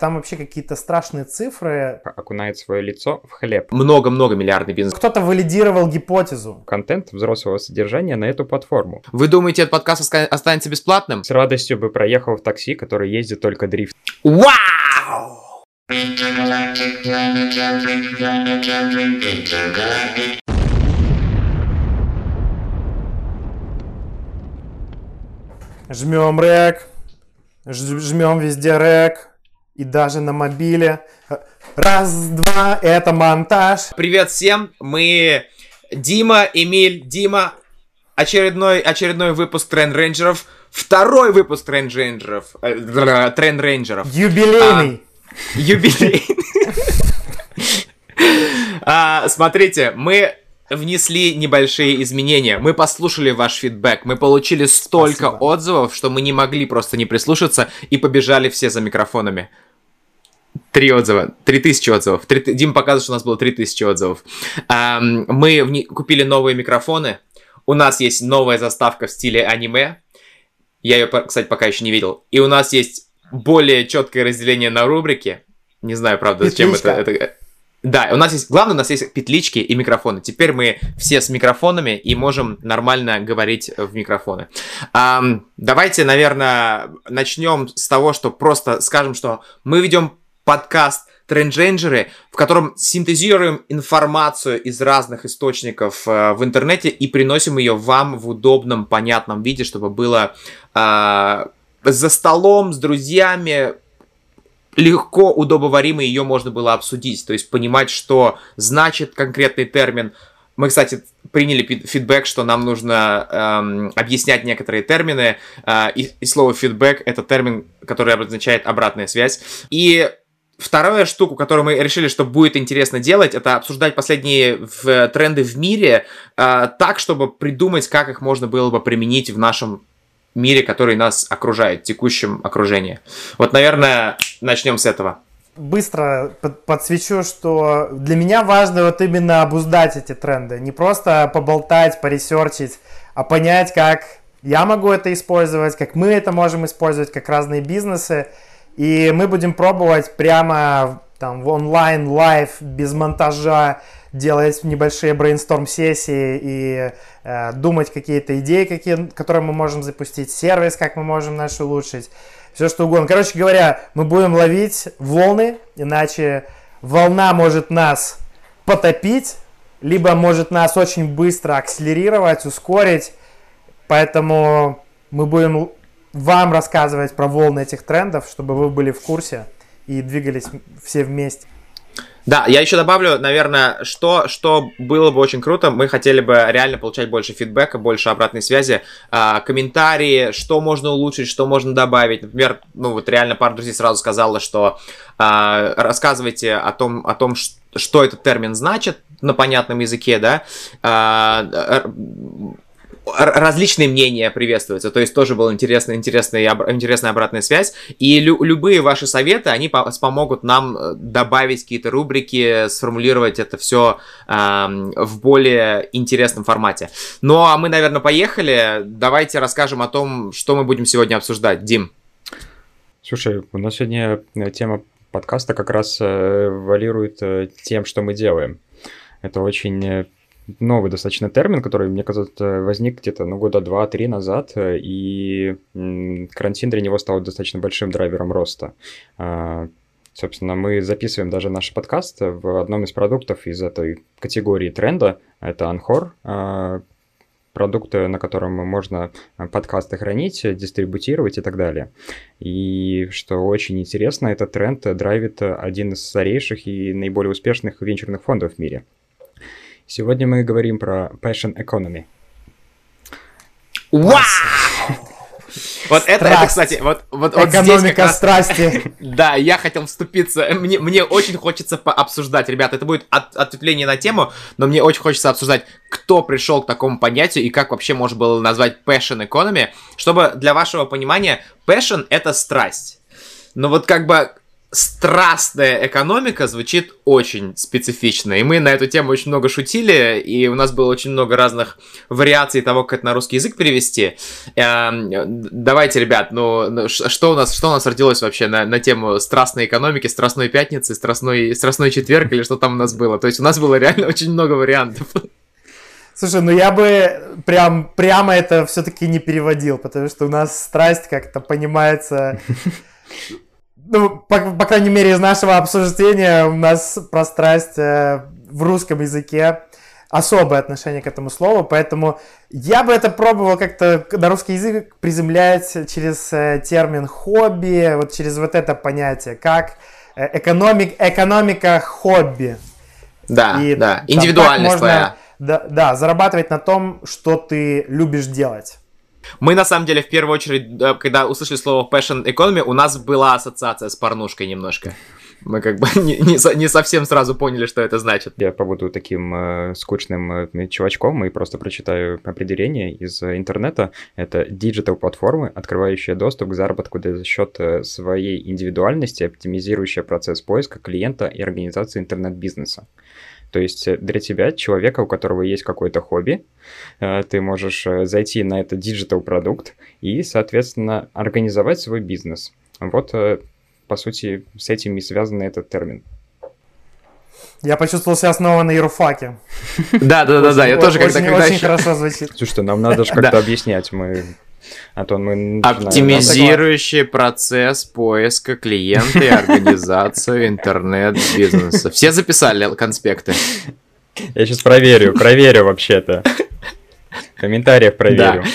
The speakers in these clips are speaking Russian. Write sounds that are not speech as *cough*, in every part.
Там вообще какие-то страшные цифры. Окунает свое лицо в хлеб. Много-много миллиардный бизнес. Кто-то валидировал гипотезу. Контент взрослого содержания на эту платформу. Вы думаете, этот подкаст останется бесплатным? С радостью бы проехал в такси, который ездит только дрифт. Вау! Жмем рек, жмем везде рек, и даже на мобиле. Раз, два, это монтаж. Привет всем, мы Дима, Эмиль, Дима. Очередной, очередной выпуск Тренд Рейнджеров. Второй выпуск Тренд Рейнджеров. э, Тренд Рейнджеров. Юбилейный. Юбилей. А, Смотрите, мы внесли небольшие изменения. Мы послушали ваш фидбэк. Мы получили столько Спасибо. отзывов, что мы не могли просто не прислушаться и побежали все за микрофонами. Три отзыва, три тысячи отзывов. Три ты- Дим показывает, что у нас было три тысячи отзывов. Ам, мы вне- купили новые микрофоны. У нас есть новая заставка в стиле аниме. Я ее, кстати, пока еще не видел. И у нас есть более четкое разделение на рубрики. Не знаю, правда, зачем это, это- Да, у нас есть... Главное, у нас есть петлички и микрофоны. Теперь мы все с микрофонами и можем нормально говорить в микрофоны. Ам, давайте, наверное, начнем с того, что просто скажем, что мы ведем подкаст Трендженджеры, в котором синтезируем информацию из разных источников э, в интернете и приносим ее вам в удобном, понятном виде, чтобы было а, за столом с друзьями легко, удобоваримо ее можно было обсудить. То есть понимать, что значит конкретный термин. Мы, кстати, приняли фидбэк, что нам нужно эм, объяснять некоторые термины. э, и, и слово фидбэк это термин, который обозначает обратная связь. И Вторая штука, которую мы решили, что будет интересно делать, это обсуждать последние тренды в мире э, так, чтобы придумать, как их можно было бы применить в нашем мире, который нас окружает, текущем окружении. Вот, наверное, начнем с этого. Быстро под- подсвечу, что для меня важно вот именно обуздать эти тренды. Не просто поболтать, поресерчить, а понять, как я могу это использовать, как мы это можем использовать, как разные бизнесы. И мы будем пробовать прямо там в онлайн, live, без монтажа, делать небольшие brainstorm-сессии и э, думать какие-то идеи, какие, которые мы можем запустить, сервис, как мы можем наш улучшить, все что угодно. Короче говоря, мы будем ловить волны, иначе волна может нас потопить, либо может нас очень быстро акселерировать, ускорить. Поэтому мы будем вам рассказывать про волны этих трендов, чтобы вы были в курсе и двигались все вместе. Да, я еще добавлю, наверное, что, что было бы очень круто, мы хотели бы реально получать больше фидбэка, больше обратной связи, а, комментарии, что можно улучшить, что можно добавить. Например, ну вот реально пара друзей сразу сказала, что а, рассказывайте о том, о том, ш- что этот термин значит на понятном языке, да, р- различные мнения приветствуются, то есть тоже была интересная, интересная, интересная обратная связь, и лю- любые ваши советы, они по- помогут нам э, добавить какие-то рубрики, сформулировать это все в более интересном формате. Ну, а мы, наверное, поехали, давайте расскажем о том, что мы будем сегодня обсуждать. Дим. Слушай, у нас сегодня э, тема подкаста как раз э, валирует э, тем, что мы делаем. Это очень э, новый достаточно термин, который, мне кажется, возник где-то ну, года два-три назад, э, и карантин для него стал достаточно большим драйвером роста. А, Собственно, мы записываем даже наш подкаст в одном из продуктов из этой категории тренда. Это Анхор, а, продукт, на котором можно а, подкасты хранить, дистрибутировать и так далее. И что очень интересно, этот тренд драйвит один из старейших и наиболее успешных венчурных фондов в мире. Сегодня мы говорим про Passion Economy. Вау! *laughs* Вот это, это, кстати, вот, вот, вот здесь Экономика как раз- страсти. *laughs* Да, я хотел вступиться. Мне, мне очень хочется пообсуждать, ребята. Это будет от- ответвление на тему, но мне очень хочется обсуждать, кто пришел к такому понятию и как вообще можно было назвать passion economy. Чтобы для вашего понимания, passion это страсть. Но вот как бы страстная экономика звучит очень специфично. И мы на эту тему очень много шутили, и у нас было очень много разных вариаций того, как это на русский язык перевести. Эм, давайте, ребят, ну, ну что у нас, что у нас родилось вообще на, на тему страстной экономики, страстной пятницы, страстной, страстной четверг или что там у нас было? То есть у нас было реально *laughs* очень много вариантов. Слушай, ну я бы прям прямо это все-таки не переводил, потому что у нас страсть как-то понимается ну, по, по крайней мере, из нашего обсуждения у нас про страсть э, в русском языке особое отношение к этому слову, поэтому я бы это пробовал как-то на русский язык приземлять через э, термин хобби, вот через вот это понятие, как э, экономик, экономика хобби. Да, И, да, индивидуальность можно, твоя. Да, да, зарабатывать на том, что ты любишь делать. Мы, на самом деле, в первую очередь, когда услышали слово passion economy, у нас была ассоциация с порнушкой немножко. Мы как бы *laughs* не, не, не совсем сразу поняли, что это значит. Я побуду таким э, скучным э, чувачком и просто прочитаю определение из интернета. Это digital платформы, открывающие доступ к заработку за счет э, своей индивидуальности, оптимизирующая процесс поиска клиента и организации интернет-бизнеса. То есть э, для тебя, человека, у которого есть какое-то хобби, э, ты можешь э, зайти на этот digital продукт и, соответственно, организовать свой бизнес. Вот, по сути, с этим и связан этот термин. Я почувствовал себя снова на юрфаке. Да, да, да, да. Я тоже когда когда Очень хорошо звучит. Слушай, нам надо же как-то объяснять. Мы а то мы Оптимизирующий процесс поиска клиента и организацию интернет-бизнеса. Все записали конспекты? Я сейчас проверю, проверю вообще-то. В комментариях проверю. Да.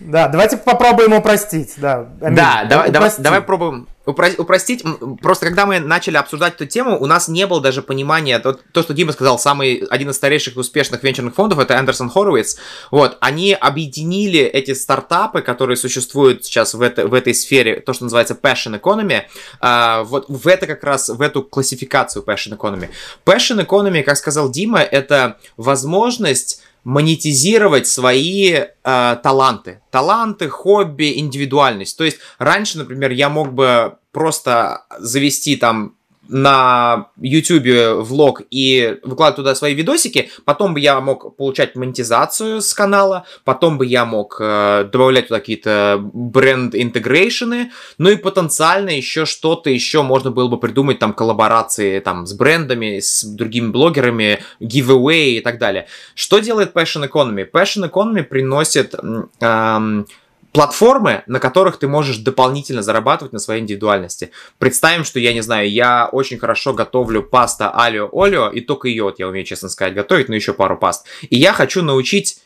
Да, давайте попробуем упростить. Да, да давай, давай, давай пробуем Упро- упростить, просто когда мы начали обсуждать эту тему, у нас не было даже понимания, то, то что Дима сказал, самый, один из старейших успешных венчурных фондов, это Андерсон Хоровиц, вот, они объединили эти стартапы, которые существуют сейчас в, это, в этой сфере, то, что называется passion economy, э, вот в это как раз, в эту классификацию passion economy. Passion economy, как сказал Дима, это возможность монетизировать свои э, таланты. Таланты, хобби, индивидуальность. То есть раньше, например, я мог бы просто завести там на YouTube влог и выкладывать туда свои видосики, потом бы я мог получать монетизацию с канала, потом бы я мог э, добавлять туда какие-то бренд-интегрейшены, ну и потенциально еще что-то еще можно было бы придумать, там, коллаборации там с брендами, с другими блогерами, giveaway и так далее. Что делает Passion Economy? Passion Economy приносит... Эм, платформы, на которых ты можешь дополнительно зарабатывать на своей индивидуальности. Представим, что, я не знаю, я очень хорошо готовлю паста алио олио, и только ее, вот я умею, честно сказать, готовить, но еще пару паст. И я хочу научить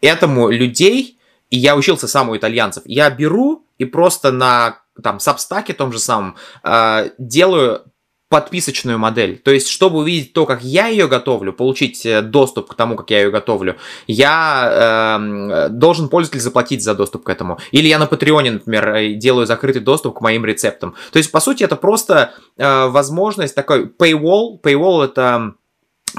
этому людей, и я учился сам у итальянцев. Я беру и просто на там сабстаке том же самом э, делаю подписочную модель. То есть, чтобы увидеть то, как я ее готовлю, получить э, доступ к тому, как я ее готовлю, я э, должен пользователь заплатить за доступ к этому. Или я на Патреоне, например, э, делаю закрытый доступ к моим рецептам. То есть, по сути, это просто э, возможность такой paywall. Paywall это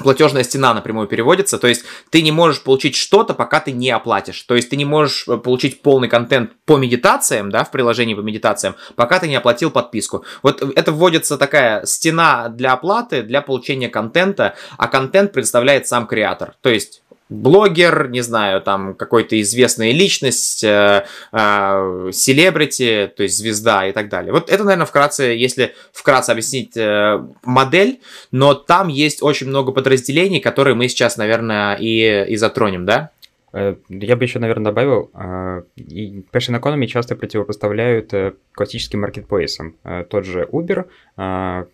платежная стена напрямую переводится, то есть ты не можешь получить что-то, пока ты не оплатишь. То есть ты не можешь э, получить полный контент по медитациям, да, в приложении по медитациям, пока ты не оплатил подписку. Вот это вводится такая стена для оплаты, для получения контента, а контент предоставляет сам креатор. То есть блогер, не знаю, там какой-то известная личность, э, э, селебрити, то есть звезда и так далее. Вот это, наверное, вкратце, если вкратце объяснить э, модель, но там есть очень много подразделений, которые мы сейчас, наверное, и, и затронем, да? Э, я бы еще, наверное, добавил, э, и Passion Economy часто противопоставляют э, классическим маркетплейсам. Тот же Uber,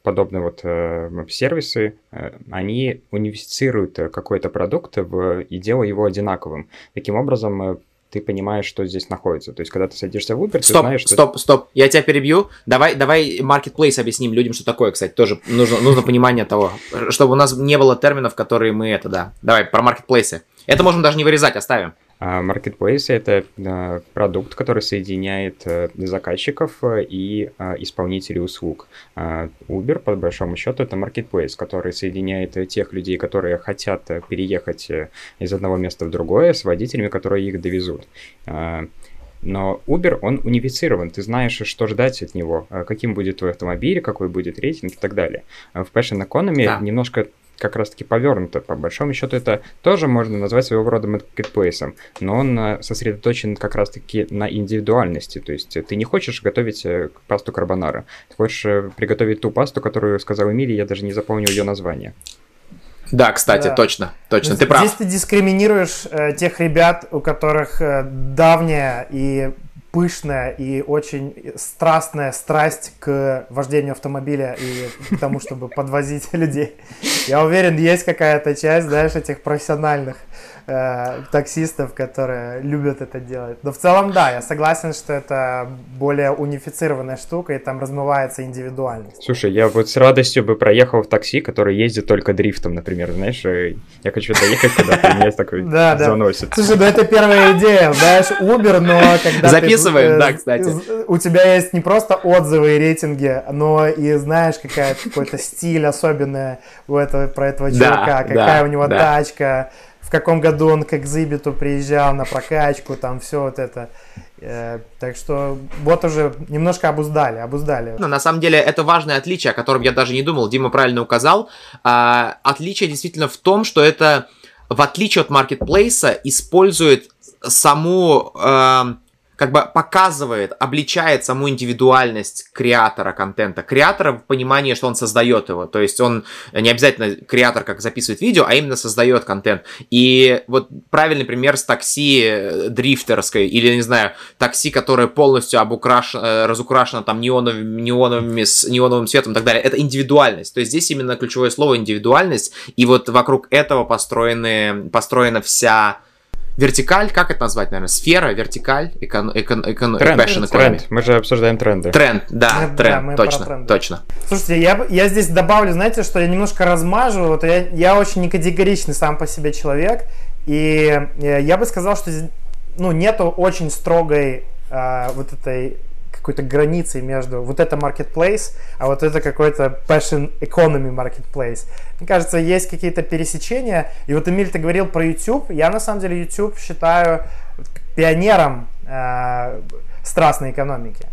подобные вот сервисы, они унифицируют какой-то продукт в, и делают его одинаковым. Таким образом, ты понимаешь, что здесь находится. То есть, когда ты садишься в Uber, стоп, ты знаешь, что... Стоп, стоп, я тебя перебью. Давай, давай Marketplace объясним людям, что такое, кстати, тоже нужно, нужно понимание того, чтобы у нас не было терминов, которые мы это, да. Давай, про маркетплейсы. Это можем даже не вырезать, оставим. А Marketplace — это а, продукт, который соединяет э, заказчиков э, и а, исполнителей услуг. Uber, по большому счету, это Marketplace, который соединяет тех людей, которые хотят переехать э, из одного места в другое, с водителями, которые их довезут. Но Uber, он унифицирован, ты знаешь, что ждать от него, каким будет твой автомобиль, какой будет рейтинг и так далее. В Passion Economy да. немножко как раз-таки повернуто. По большому счету это тоже можно назвать своего рода маркетплейсом, но он э, сосредоточен как раз-таки на индивидуальности. То есть ты не хочешь готовить э, пасту карбонара, ты хочешь э, приготовить ту пасту, которую сказал Эмили, я даже не запомнил ее название. Да, кстати, да. точно, точно, ты прав. Здесь ты дискриминируешь э, тех ребят, у которых э, давняя и пышная и очень страстная страсть к вождению автомобиля и к тому, чтобы подвозить *laughs* людей. Я уверен, есть какая-то часть, знаешь, этих профессиональных э, таксистов, которые любят это делать. Но в целом, да, я согласен, что это более унифицированная штука, и там размывается индивидуальность. Слушай, я вот с радостью бы проехал в такси, который ездит только дрифтом, например, знаешь, я хочу доехать куда-то, меня такой *laughs* да, заносит. Слушай, ну это первая идея, знаешь, Uber, но когда Записываем, да, кстати. У тебя есть не просто отзывы и рейтинги, но и знаешь, какая-то какой-то стиль особенный у этого, про этого чувака, какая у него тачка, каком году он к экзибиту приезжал на прокачку, там все вот это. Э, так что вот уже немножко обуздали, обуздали. Но на самом деле это важное отличие, о котором я даже не думал, Дима правильно указал. А, отличие действительно в том, что это в отличие от маркетплейса использует саму э, как бы показывает, обличает саму индивидуальность креатора контента. Креатора в понимании, что он создает его. То есть он не обязательно креатор, как записывает видео, а именно создает контент. И вот правильный пример с такси э, дрифтерской или, не знаю, такси, которое полностью обукрашено, э, разукрашено там неоновыми, неоновыми, с неоновым светом и так далее. Это индивидуальность. То есть здесь именно ключевое слово индивидуальность. И вот вокруг этого построены, построена вся Вертикаль, как это назвать, наверное? Сфера, вертикаль, экон, экон, экон, тренд, fashion тренд. Мы же обсуждаем тренды. Тренд, да, мы, тренд, да, точно, точно. Слушайте, я, я здесь добавлю, знаете, что я немножко размажу. Вот я, я очень некатегоричный сам по себе человек, и э, я бы сказал, что ну, нету очень строгой э, вот этой какой-то границей между вот это marketplace, а вот это какой-то passion economy marketplace. Мне кажется, есть какие-то пересечения. И вот, Эмиль, ты говорил про YouTube. Я, на самом деле, YouTube считаю пионером э, страстной экономики.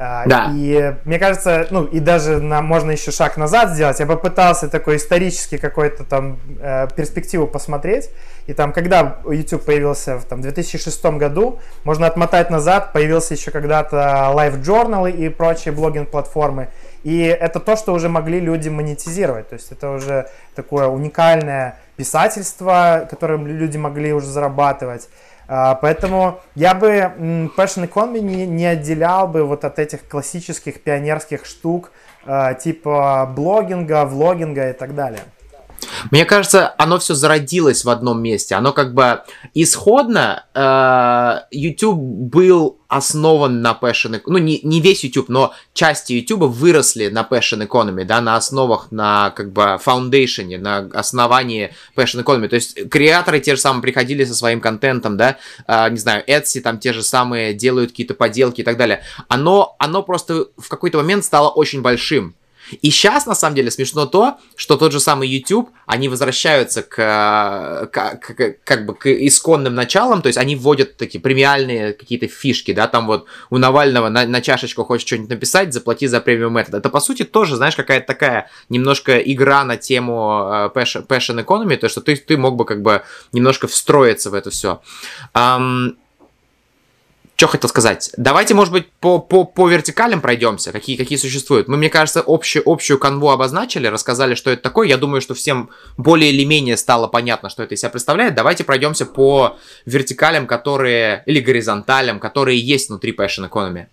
А, да. И мне кажется, ну и даже на, можно еще шаг назад сделать. Я попытался такой исторический какой-то там э, перспективу посмотреть. И там, когда YouTube появился в там, 2006 году, можно отмотать назад, появился еще когда-то Live Journal и прочие блогинг-платформы. И это то, что уже могли люди монетизировать. То есть это уже такое уникальное писательство, которым люди могли уже зарабатывать. А, поэтому я бы Passion Economy не, не отделял бы вот от этих классических пионерских штук, а, типа блогинга, влогинга и так далее. Мне кажется, оно все зародилось в одном месте. Оно как бы исходно э, YouTube был основан на passion, ну не, не весь YouTube, но части YouTube выросли на passion economy, да, на основах, на как бы foundation, на основании passion economy. То есть креаторы те же самые приходили со своим контентом, да, э, не знаю, Etsy там те же самые делают какие-то поделки и так далее. Оно, оно просто в какой-то момент стало очень большим. И сейчас, на самом деле, смешно то, что тот же самый YouTube, они возвращаются к, к, к как бы к исконным началам, то есть они вводят такие премиальные какие-то фишки, да, там вот у Навального на, на чашечку хочешь что-нибудь написать, заплати за премиум метод. Это, по сути, тоже, знаешь, какая-то такая немножко игра на тему passion, passion economy, то, что ты, ты мог бы как бы немножко встроиться в это все. Um, что хотел сказать? Давайте, может быть, по, по, по вертикалям пройдемся, какие, какие существуют. Мы, мне кажется, общую, общую канву обозначили, рассказали, что это такое. Я думаю, что всем более или менее стало понятно, что это из себя представляет. Давайте пройдемся по вертикалям, которые, или горизонталям, которые есть внутри Passion Economy.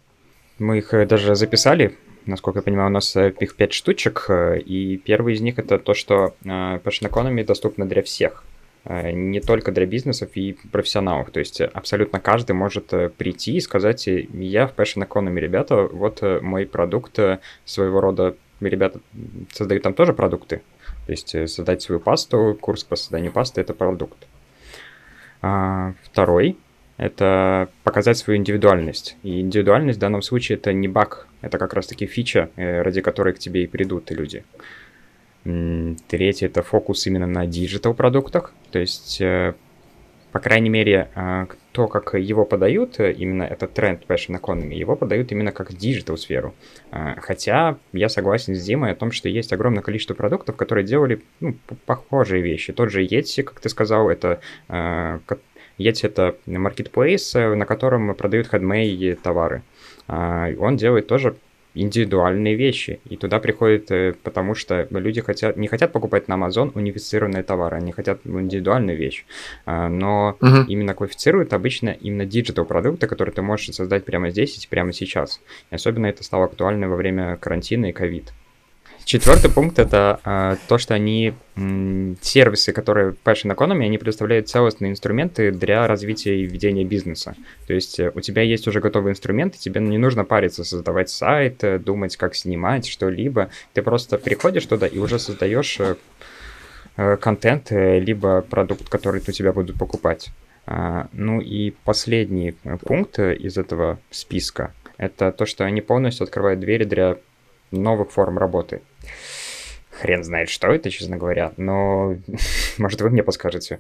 Мы их э, даже записали, насколько я понимаю, у нас э, их пять штучек, э, и первый из них это то, что Passion Economy доступна для всех. Э, не только для бизнесов и профессионалов. То есть абсолютно каждый может э, прийти и сказать, я в Passion Economy, ребята, вот э, мой продукт своего рода, ребята создают там тоже продукты. То есть создать свою пасту, курс по созданию пасты – это продукт. А, второй – это показать свою индивидуальность. И индивидуальность в данном случае – это не баг, это как раз-таки фича, ради которой к тебе и придут люди. Третье – это фокус именно на digital продуктах, то есть э, по крайней мере, а, то, как его подают, именно этот тренд passion economy, его подают именно как digital сферу. А, хотя я согласен с Димой о том, что есть огромное количество продуктов, которые делали ну, похожие вещи. Тот же Etsy, как ты сказал, это Etsy это marketplace, на котором продают хедмей товары. Он делает тоже индивидуальные вещи. И туда приходят, э, потому что люди хотят, не хотят покупать на Amazon унифицированные товары, они хотят индивидуальную вещь. А, но uh-huh. именно квалифицируют обычно именно digital продукты, которые ты можешь создать прямо здесь и прямо сейчас. И особенно это стало актуально во время карантина и ковид. Четвертый пункт это э, то, что они м, сервисы, которые Passion Economy, они предоставляют целостные инструменты для развития и ведения бизнеса. То есть э, у тебя есть уже готовый инструмент, и тебе не нужно париться, создавать сайт, э, думать, как снимать что-либо. Ты просто приходишь туда и уже создаешь э, контент, либо продукт, который у тебя будут покупать. А, ну и последний пункт из этого списка это то, что они полностью открывают двери для новых форм работы. Хрен знает, что это, честно говоря, но, *laughs* может, вы мне подскажете.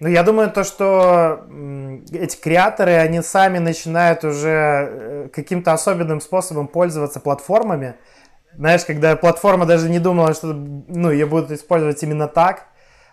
Ну, я думаю, то, что эти креаторы, они сами начинают уже э, каким-то особенным способом пользоваться платформами. Знаешь, когда платформа даже не думала, что ну, ее будут использовать именно так,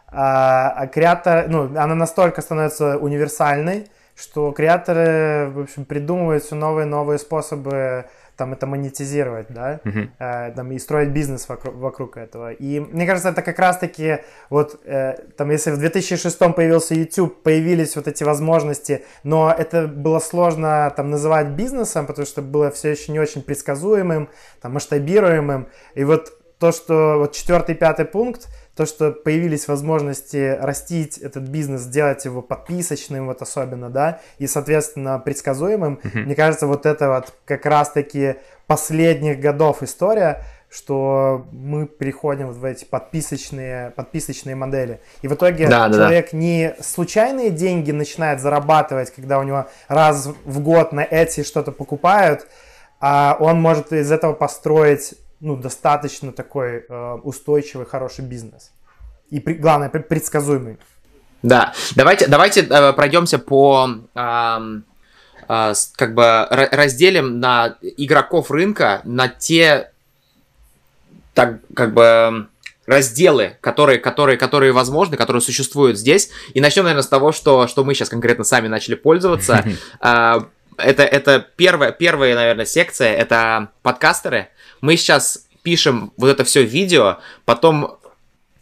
а, а креатор, ну, она настолько становится универсальной, что креаторы, в общем, придумывают все новые новые способы там это монетизировать, да, uh-huh. э, там и строить бизнес вокруг, вокруг этого. И мне кажется, это как раз-таки вот э, там, если в 2006 появился YouTube, появились вот эти возможности, но это было сложно там называть бизнесом, потому что было все еще не очень предсказуемым, там масштабируемым. И вот то, что вот четвертый, пятый пункт, то, что появились возможности растить этот бизнес, сделать его подписочным, вот особенно, да, и, соответственно, предсказуемым, uh-huh. мне кажется, вот это вот как раз-таки последних годов история, что мы переходим в эти подписочные, подписочные модели. И в итоге да, человек да, да. не случайные деньги начинает зарабатывать, когда у него раз в год на эти что-то покупают, а он может из этого построить ну, достаточно такой э, устойчивый, хороший бизнес. И при, главное, предсказуемый. Да, давайте, давайте э, пройдемся по э, э, как бы разделим на игроков рынка на те так как бы разделы, которые, которые, которые возможны, которые существуют здесь. И начнем, наверное, с того, что, что мы сейчас конкретно сами начали пользоваться. *laughs* А, это, это первая, первая, наверное, секция, это подкастеры. Мы сейчас пишем вот это все видео, потом,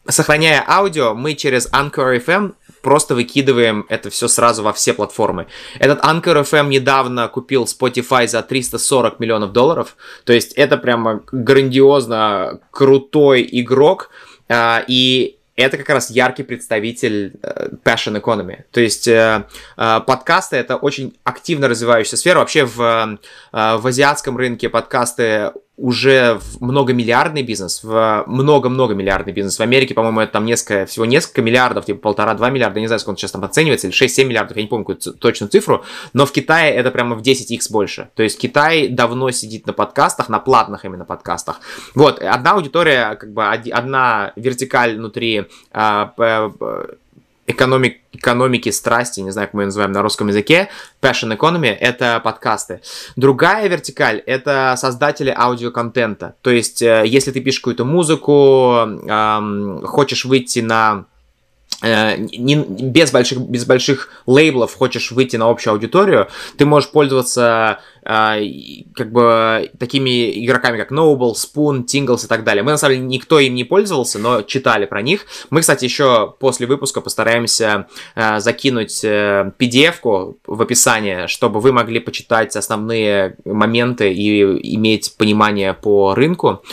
сохраняя аудио, мы через Anchor FM просто выкидываем это все сразу во все платформы. Этот Anchor FM недавно купил Spotify за 340 миллионов долларов, то есть это прямо грандиозно крутой игрок, а, и это как раз яркий представитель э, passion economy. То есть э, э, подкасты это очень активно развивающаяся сфера. Вообще в, в азиатском рынке подкасты уже в многомиллиардный бизнес, в много-много миллиардный бизнес. В Америке, по-моему, это там несколько, всего несколько миллиардов, типа полтора-два миллиарда, я не знаю, сколько он сейчас там оценивается, или 6-7 миллиардов, я не помню какую точную цифру, но в Китае это прямо в 10x больше. То есть Китай давно сидит на подкастах, на платных именно подкастах. Вот, одна аудитория, как бы одна вертикаль внутри а, экономик, экономики страсти, не знаю, как мы ее называем на русском языке, passion economy, это подкасты. Другая вертикаль — это создатели аудиоконтента. То есть, э, если ты пишешь какую-то музыку, эм, хочешь выйти на Э, не, без, больших, без больших лейблов хочешь выйти на общую аудиторию, ты можешь пользоваться как бы такими игроками, как Noble, Spoon, Tingles и так далее. Мы, на самом деле, никто им не пользовался, но читали про них. Мы, кстати, еще после выпуска постараемся э, закинуть э, PDF-ку в описание, чтобы вы могли почитать основные моменты и иметь понимание по рынку.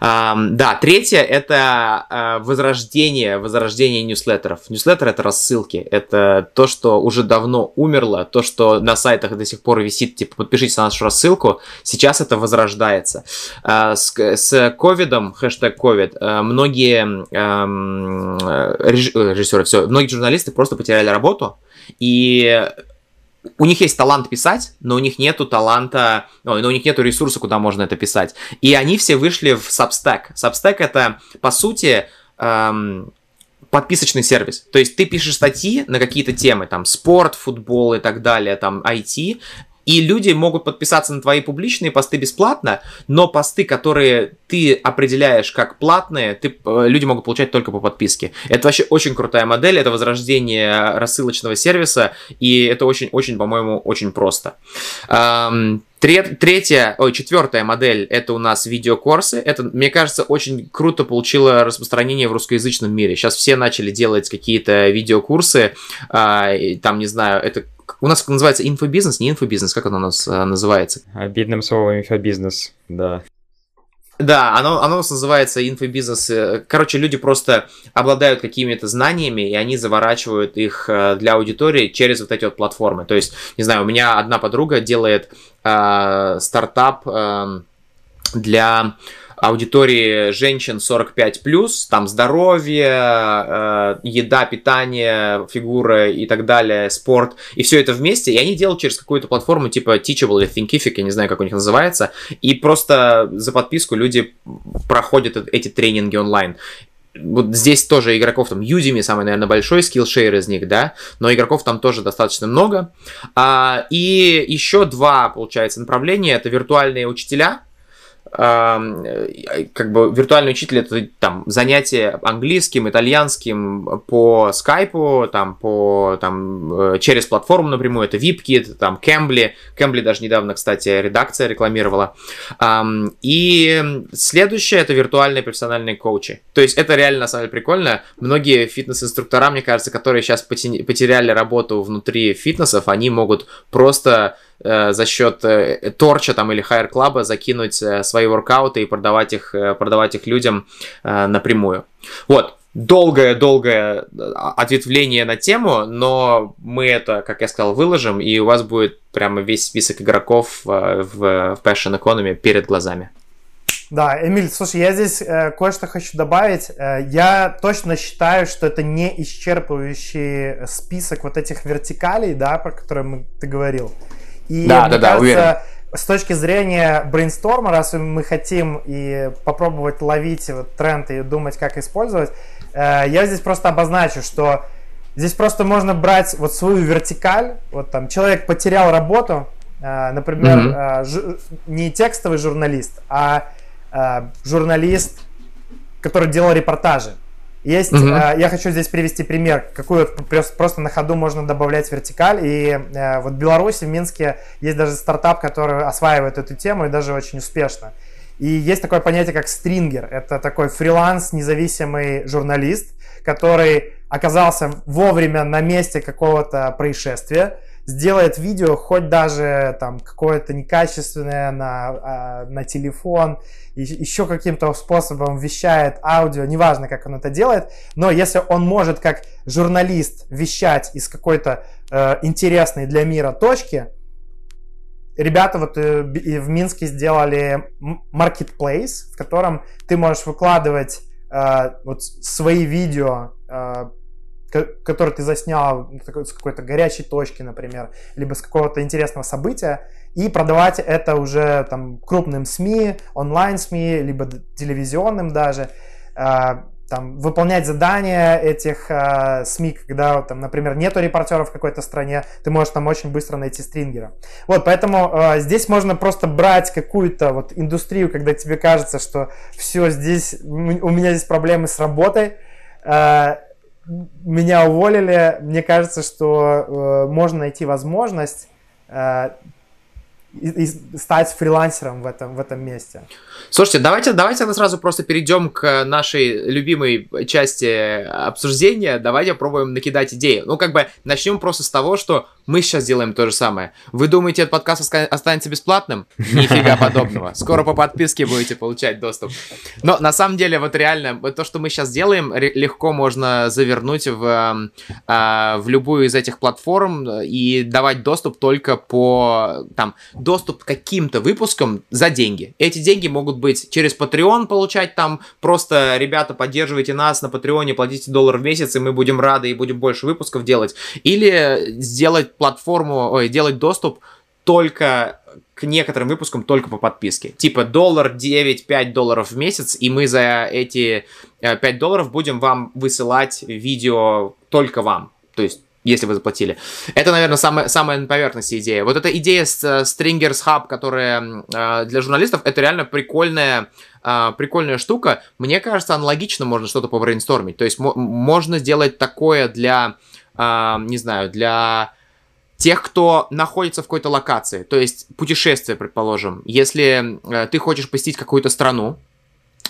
Э, да, третье — это э, возрождение, возрождение ньюслеттеров. Ньюслеттер — это рассылки. Это то, что уже давно умерло, то, что на сайтах до сих пор висит, типа, подпишитесь на нашу рассылку. Сейчас это возрождается. А, с ковидом, хэштег ковид, а, многие эм, режиссеры, все, многие журналисты просто потеряли работу, и у них есть талант писать, но у них нету таланта, но у них нету ресурса, куда можно это писать. И они все вышли в Substack. Substack это, по сути, эм, подписочный сервис. То есть ты пишешь статьи на какие-то темы, там спорт, футбол и так далее, там IT, и люди могут подписаться на твои публичные посты бесплатно, но посты, которые ты определяешь как платные, ты, э, люди могут получать только по подписке. Это вообще очень крутая модель, это возрождение рассылочного сервиса, и это очень-очень, по-моему, очень просто. Третья, ой, четвертая модель это у нас видеокурсы. Это, мне кажется, очень круто получило распространение в русскоязычном мире. Сейчас все начали делать какие-то видеокурсы. А, там, не знаю, это у нас называется инфобизнес, не инфобизнес, как оно у нас а, называется? Обидным словом инфобизнес, да. Да, оно, оно называется инфобизнес. Короче, люди просто обладают какими-то знаниями, и они заворачивают их э, для аудитории через вот эти вот платформы. То есть, не знаю, у меня одна подруга делает э, стартап э, для аудитории женщин 45 плюс, там здоровье, э, еда, питание, фигура и так далее, спорт, и все это вместе, и они делают через какую-то платформу типа Teachable или Thinkific, я не знаю, как у них называется, и просто за подписку люди проходят эти тренинги онлайн вот здесь тоже игроков там Udemy самый, наверное, большой скиллшейр из них, да, но игроков там тоже достаточно много. А, и еще два, получается, направления. Это виртуальные учителя, как бы виртуальный учитель это там занятие английским, итальянским по скайпу, там по там э, через платформу напрямую, это VIPKit, там Cambly, Cambly даже недавно, кстати, редакция рекламировала. И следующее это виртуальные профессиональные коучи. То есть это реально на самом деле прикольно. Многие фитнес-инструктора, мне кажется, которые сейчас потеряли работу внутри фитнесов, они могут просто Э, за счет э, торча там или хайр клаба закинуть э, свои воркауты и продавать их, продавать их людям напрямую. Вот, долгое-долгое ответвление на тему, но мы это, как я сказал, выложим, и у вас будет прямо весь список игроков в, в Passion Economy перед глазами. Да, Эмиль, слушай, я здесь э, кое-что хочу добавить. Э, я точно считаю, что это не исчерпывающий список вот этих вертикалей, да, про которые мы, ты говорил. И да, да, да, уверен. С точки зрения брейнсторма, раз мы хотим и попробовать ловить вот тренд и думать, как использовать, э, я здесь просто обозначу, что здесь просто можно брать вот свою вертикаль. Вот там человек потерял работу, э, например, mm-hmm. ж, не текстовый журналист, а журналист, который делал репортажи. Есть, угу. э, я хочу здесь привести пример, какую просто, на ходу можно добавлять вертикаль. И э, вот в Беларуси, в Минске есть даже стартап, который осваивает эту тему и даже очень успешно. И есть такое понятие, как стрингер. Это такой фриланс, независимый журналист, который оказался вовремя на месте какого-то происшествия, сделает видео, хоть даже там какое-то некачественное на, а, на телефон, еще каким-то способом вещает аудио, неважно, как он это делает, но если он может как журналист вещать из какой-то э, интересной для мира точки, ребята вот э, в Минске сделали marketplace, в котором ты можешь выкладывать э, вот свои видео э, который ты заснял с какой-то горячей точки, например, либо с какого-то интересного события, и продавать это уже там крупным СМИ, онлайн-СМИ, либо телевизионным даже, а, там, выполнять задания этих э, СМИ, когда, там, например, нету репортеров в какой-то стране, ты можешь там очень быстро найти стрингера. Вот, поэтому э, здесь можно просто брать какую-то вот индустрию, когда тебе кажется, что все здесь, у меня здесь проблемы с работой, э, меня уволили, мне кажется, что э, можно найти возможность э, и, и стать фрилансером в этом, в этом месте. Слушайте, давайте, давайте мы сразу просто перейдем к нашей любимой части обсуждения. Давайте попробуем накидать идеи. Ну, как бы начнем просто с того, что мы сейчас делаем то же самое. Вы думаете, этот подкаст останется бесплатным? Нифига подобного. Скоро по подписке будете получать доступ. Но на самом деле, вот реально, то, что мы сейчас делаем, легко можно завернуть в, а, в любую из этих платформ и давать доступ только по, там, доступ к каким-то выпускам за деньги. Эти деньги могут быть через Patreon получать, там, просто, ребята, поддерживайте нас на Патреоне, платите доллар в месяц, и мы будем рады и будем больше выпусков делать. Или сделать платформу, ой, делать доступ только к некоторым выпускам только по подписке. Типа доллар 9-5 долларов в месяц, и мы за эти 5 э, долларов будем вам высылать видео только вам. То есть если вы заплатили. Это, наверное, самая, самая на поверхности идея. Вот эта идея с uh, Stringers Hub, которая uh, для журналистов, это реально прикольная, прикольная штука. Мне кажется, аналогично можно что-то побрейнстормить. То есть можно сделать такое для, не знаю, для тех, кто находится в какой-то локации, то есть путешествие, предположим. Если э, ты хочешь посетить какую-то страну,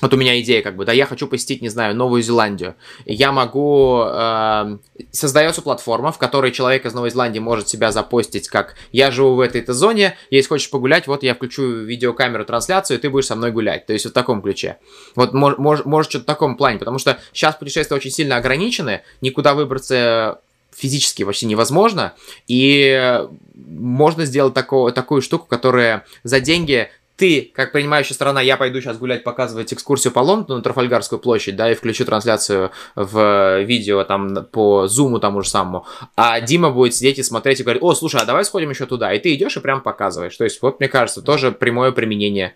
вот у меня идея, как бы, да, я хочу посетить, не знаю, Новую Зеландию. Я могу... Э, создается платформа, в которой человек из Новой Зеландии может себя запостить, как я живу в этой-то зоне, если хочешь погулять, вот я включу видеокамеру, трансляцию, и ты будешь со мной гулять. То есть в таком ключе. Вот мож, мож, может что-то в таком плане, потому что сейчас путешествия очень сильно ограничены, никуда выбраться физически почти невозможно, и можно сделать такого, такую штуку, которая за деньги ты, как принимающая сторона, я пойду сейчас гулять, показывать экскурсию по Лондону, Трафальгарскую площадь, да, и включу трансляцию в видео там по зуму тому же самому, а Дима будет сидеть и смотреть и говорить, о, слушай, а давай сходим еще туда, и ты идешь и прям показываешь. То есть, вот, мне кажется, тоже прямое применение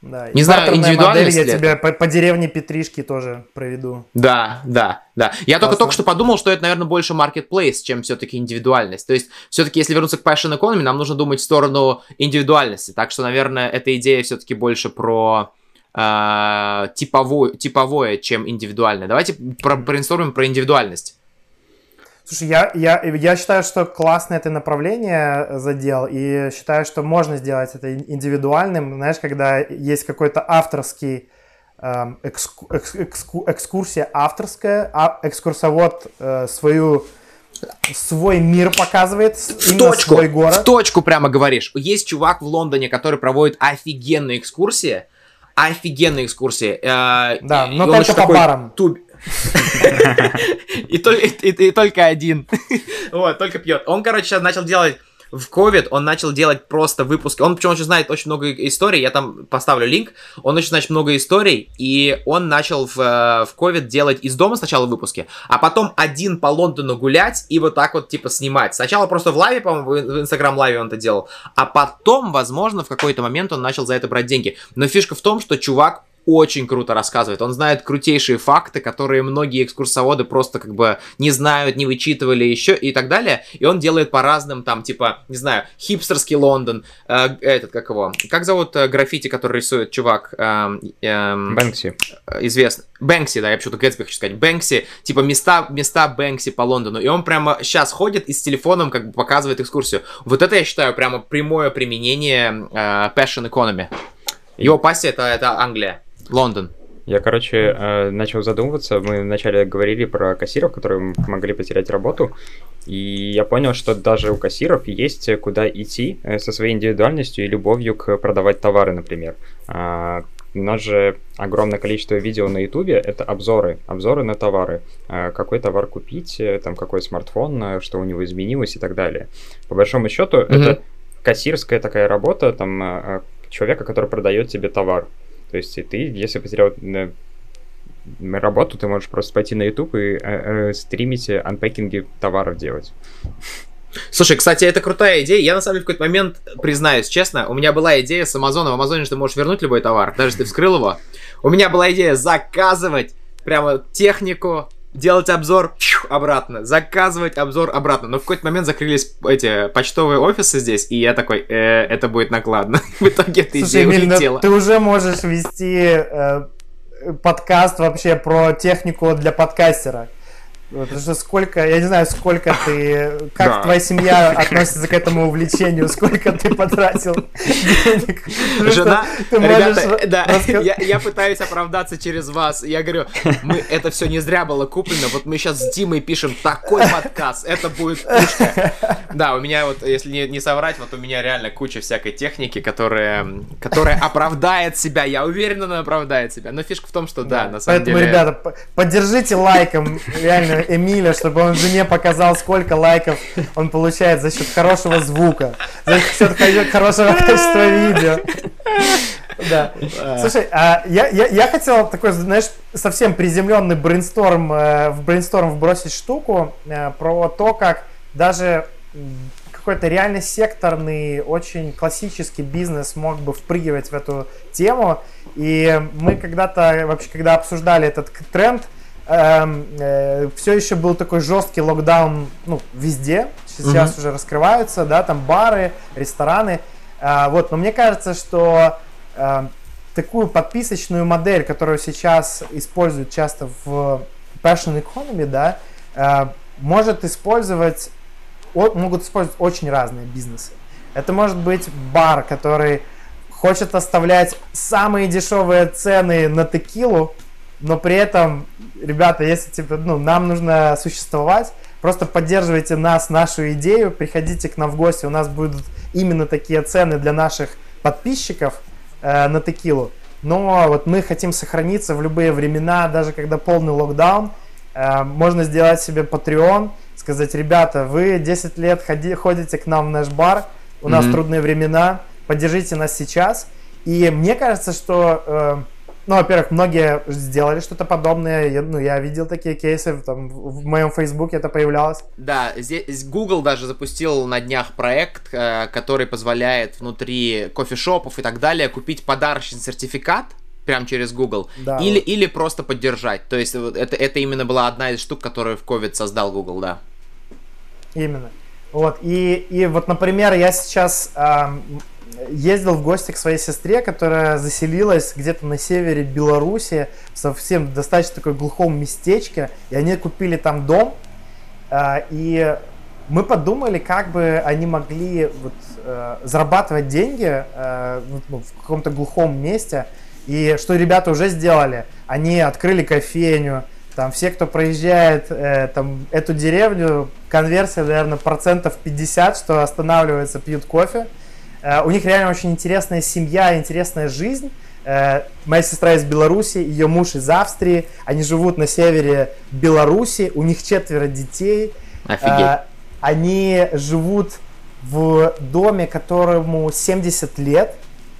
да, не знаю, индивидуальность модель, я тебя по, по деревне Петришки тоже проведу. Да, да, да. Я только только что подумал, что это, наверное, больше marketplace, чем все-таки индивидуальность. То есть, все-таки, если вернуться к passion economy, нам нужно думать в сторону индивидуальности. Так что, наверное, эта идея все-таки больше про э, типовое, типовое, чем индивидуальное. Давайте про, про индивидуальность. Слушай, я, я, я считаю, что классное это направление задел, и считаю, что можно сделать это индивидуальным. Знаешь, когда есть какой-то авторский эм, экску, экску, экскурсия авторская, а, экскурсовод э, свою свой мир показывает, в точку, свой город. В точку прямо говоришь. Есть чувак в Лондоне, который проводит офигенные экскурсии, офигенные экскурсии. Э, да, но только по барам. Туб... *laughs* И только один. *laughs* Вот, только пьет. Он, короче, начал делать в COVID он начал делать просто выпуски. Он почему очень знает очень много историй. Я там поставлю линк. Он очень знает много историй. И он начал в, э, в делать из дома сначала выпуски, а потом один по Лондону гулять и вот так вот типа снимать. Сначала просто в лайве, по-моему, в Инстаграм лайве он это делал. А потом, возможно, в какой-то момент он начал за это брать деньги. Но фишка в том, что чувак очень круто рассказывает. Он знает крутейшие факты, которые многие экскурсоводы просто как бы не знают, не вычитывали еще и так далее. И он делает по разным, там, типа, не знаю, хипстерский Лондон, э, этот, как его, как зовут э, граффити, который рисует чувак? Э, э, Бэнкси. Известный. Бэнкси, да, я почему-то Гэтсби хочу сказать. Бэнкси, типа места, места Бэнкси по Лондону. И он прямо сейчас ходит и с телефоном как бы показывает экскурсию. Вот это я считаю прямо прямое применение э, Passion Economy. Его пассия это, это Англия. Лондон. Я, короче, э, начал задумываться. Мы вначале говорили про кассиров, которые могли потерять работу. И я понял, что даже у кассиров есть куда идти э, со своей индивидуальностью и любовью к продавать товары, например. А, у нас же огромное количество видео на Ютубе, это обзоры, обзоры на товары. А, какой товар купить, э, там какой смартфон, что у него изменилось и так далее. По большому счету, mm-hmm. это кассирская такая работа, там человека, который продает тебе товар. То есть ты, если потерял э, работу, ты можешь просто пойти на YouTube и э, э, стримить анпекинги товаров делать. Слушай, кстати, это крутая идея. Я на самом деле в какой-то момент, признаюсь честно, у меня была идея с Амазона. В Амазоне же ты можешь вернуть любой товар, даже если ты вскрыл его. У меня была идея заказывать прямо технику, делать обзор обратно, заказывать обзор обратно. Но в какой-то момент закрылись эти почтовые офисы здесь, и я такой, э, это будет накладно. *laughs* в итоге эта идея Слушай, улетела. Ты уже можешь вести э, подкаст вообще про технику для подкастера. Потому что сколько, я не знаю, сколько ты, как да. твоя семья относится к этому увлечению, сколько ты потратил денег. Жена, ребята, да, *laughs* я, я пытаюсь оправдаться через вас. Я говорю, мы, это все не зря было куплено, вот мы сейчас с Димой пишем такой подкаст, это будет пушка. Да, у меня вот, если не, не соврать, вот у меня реально куча всякой техники, которая, которая оправдает себя, я уверен, она оправдает себя. Но фишка в том, что да, да на самом поэтому, деле... Поэтому, ребята, поддержите лайком, реально *laughs* Эмиля, чтобы он жене показал, сколько лайков он получает за счет хорошего звука, за счет хорошего качества видео. *laughs* Да. Слушай, а я, я, я хотел такой, знаешь, совсем приземленный брейнсторм, э, в брейнсторм вбросить штуку э, про то, как даже какой-то реально секторный, очень классический бизнес мог бы впрыгивать в эту тему. И мы когда-то, вообще, когда обсуждали этот тренд, э, все еще был такой жесткий локдаун ну, везде. Сейчас mm-hmm. уже раскрываются, да, там бары, рестораны. Э, вот, но мне кажется, что э, такую подписочную модель, которую сейчас используют часто в passion economy, да, э, может использовать, о, могут использовать очень разные бизнесы. Это может быть бар, который хочет оставлять самые дешевые цены на текилу, но при этом, ребята, если типа, ну, нам нужно существовать, просто поддерживайте нас, нашу идею, приходите к нам в гости, у нас будут именно такие цены для наших подписчиков э, на текилу. Но вот мы хотим сохраниться в любые времена, даже когда полный локдаун. Э, можно сделать себе Patreon, сказать, ребята, вы 10 лет ходи, ходите к нам в наш бар, у mm-hmm. нас трудные времена, поддержите нас сейчас. И мне кажется, что э, ну, во-первых, многие сделали что-то подобное. Я, ну, я видел такие кейсы, там, в моем фейсбуке это появлялось. Да, здесь Google даже запустил на днях проект, э, который позволяет внутри кофешопов и так далее купить подарочный сертификат прям через Google, да, или, или просто поддержать. То есть это, это именно была одна из штук, которую в COVID создал Google, да. Именно. Вот, и, и вот, например, я сейчас эм, ездил в гости к своей сестре, которая заселилась где-то на севере Беларуси, совсем достаточно такой глухом местечке, и они купили там дом, а, и мы подумали, как бы они могли вот, э, зарабатывать деньги э, ну, в каком-то глухом месте, и что ребята уже сделали, они открыли кофейню, там все, кто проезжает э, там, эту деревню, конверсия, наверное, процентов 50, что останавливается, пьют кофе, у них реально очень интересная семья, интересная жизнь. Э, моя сестра из Беларуси, ее муж из Австрии. Они живут на севере Беларуси, у них четверо детей. Офигеть. Э, они живут в доме, которому 70 лет.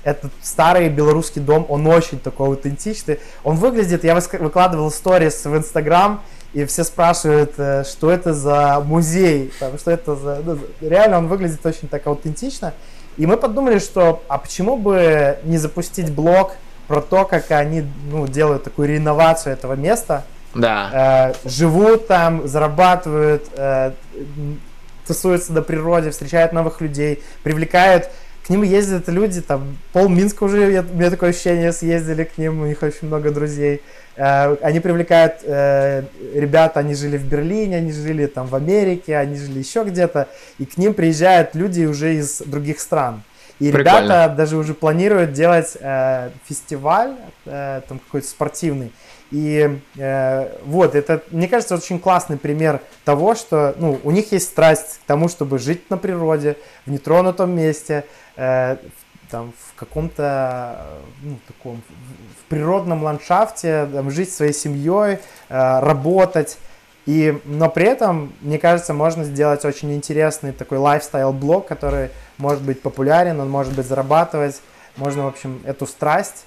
Этот старый белорусский дом, он очень такой аутентичный. Он выглядит, я выкладывал сторис в Инстаграм, и все спрашивают, что это за музей, что это за... Ну, реально он выглядит очень так аутентично. И мы подумали, что а почему бы не запустить блог про то, как они ну, делают такую реновацию этого места. Да. Э, живут там, зарабатывают, э, тусуются на природе, встречают новых людей, привлекают к ним ездят люди, там, пол Минска уже, я, у меня такое ощущение, съездили к ним, у них очень много друзей. Э, они привлекают э, ребят, они жили в Берлине, они жили там в Америке, они жили еще где-то, и к ним приезжают люди уже из других стран. И Прикольно. ребята даже уже планируют делать э, фестиваль, э, там какой-то спортивный. И э, вот, это, мне кажется, очень классный пример того, что ну, у них есть страсть к тому, чтобы жить на природе, в нетронутом месте, э, там, в каком-то ну, таком в природном ландшафте, там, жить своей семьей, э, работать. И, но при этом, мне кажется, можно сделать очень интересный такой лайфстайл-блог, который может быть популярен, он может быть зарабатывать, можно, в общем, эту страсть,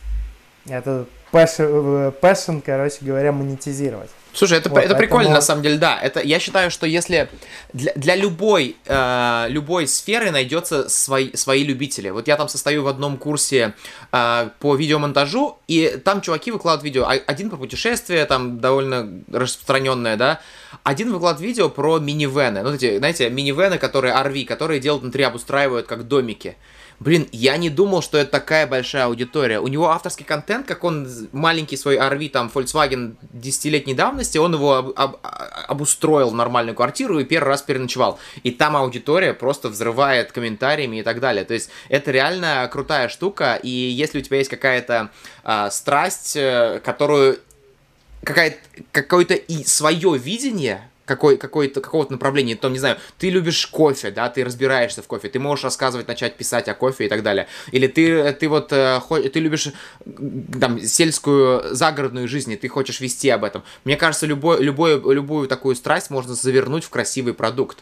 эту passion, passion короче говоря, монетизировать. Слушай, это, вот, это поэтому... прикольно, на самом деле, да. Это, я считаю, что если для, для любой, э, любой сферы найдется свои, свои любители. Вот я там состою в одном курсе э, по видеомонтажу, и там чуваки выкладывают видео. А, один про путешествия, там довольно распространенное, да. Один выкладывает видео про минивены. Ну, эти, знаете, минивены, которые RV, которые делают внутри, обустраивают как домики. Блин, я не думал, что это такая большая аудитория. У него авторский контент, как он маленький свой RV, там, Volkswagen десятилетней давности, он его об, об, обустроил в нормальную квартиру и первый раз переночевал. И там аудитория просто взрывает комментариями и так далее. То есть это реально крутая штука, и если у тебя есть какая-то а, страсть, э, которую какая-то какое-то и свое видение какой, какой-то, какого-то направления, там, не знаю, ты любишь кофе, да, ты разбираешься в кофе, ты можешь рассказывать, начать писать о кофе и так далее. Или ты, ты вот, э, ты любишь, там, сельскую, загородную жизнь, и ты хочешь вести об этом. Мне кажется, любой, любой, любую такую страсть можно завернуть в красивый продукт.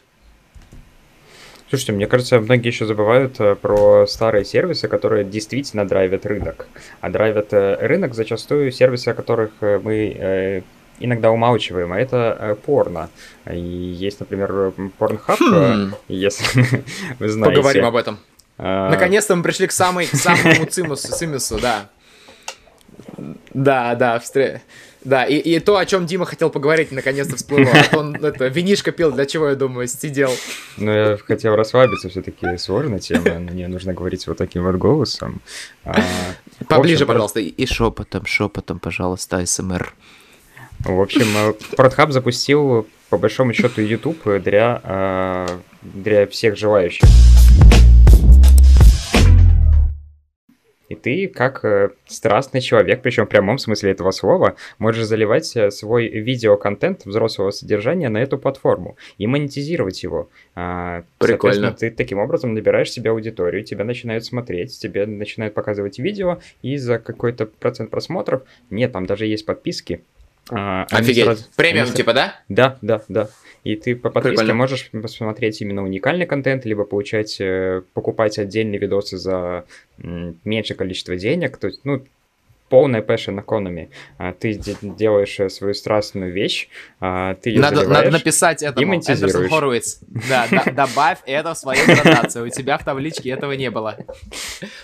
Слушайте, мне кажется, многие еще забывают э, про старые сервисы, которые действительно драйвят рынок. А драйвят э, рынок зачастую сервисы, о которых мы иногда умалчиваем, а это э, порно. И есть, например, порнхаб, хм. если *laughs* вы знаете. Поговорим об этом. А... Наконец-то мы пришли к, самой, к самому цимусу, цимусу, да. Да, да, встр... Да, и, и то, о чем Дима хотел поговорить, наконец-то всплыло. *laughs* Он это, винишко пил, для чего, я думаю, сидел. Ну, я хотел расслабиться, все-таки сложная тема, мне нужно говорить вот таким вот голосом. А, Поближе, общем, пожалуйста, и шепотом, шепотом, пожалуйста, СМР. В общем, Продхаб запустил, по большому счету, YouTube для, а, для всех желающих. И ты, как э, страстный человек, причем в прямом смысле этого слова, можешь заливать э, свой видеоконтент взрослого содержания на эту платформу и монетизировать его. А, Прикольно. ты таким образом набираешь себе аудиторию, тебя начинают смотреть, тебе начинают показывать видео, и за какой-то процент просмотров, нет, там даже есть подписки, а, Офигеть. Сразу... Премиум, они... типа, да? Да, да, да. И ты по подписке можешь посмотреть именно уникальный контент, либо получать, э, покупать отдельные видосы за меньшее количество денег. То есть, ну, полная passion economy. Ты делаешь э, свою страстную вещь, а, ты ее надо, надо написать этому, Эндерсон Хоруиц. Да, добавь это в свою аннотацию. У тебя в табличке этого не было.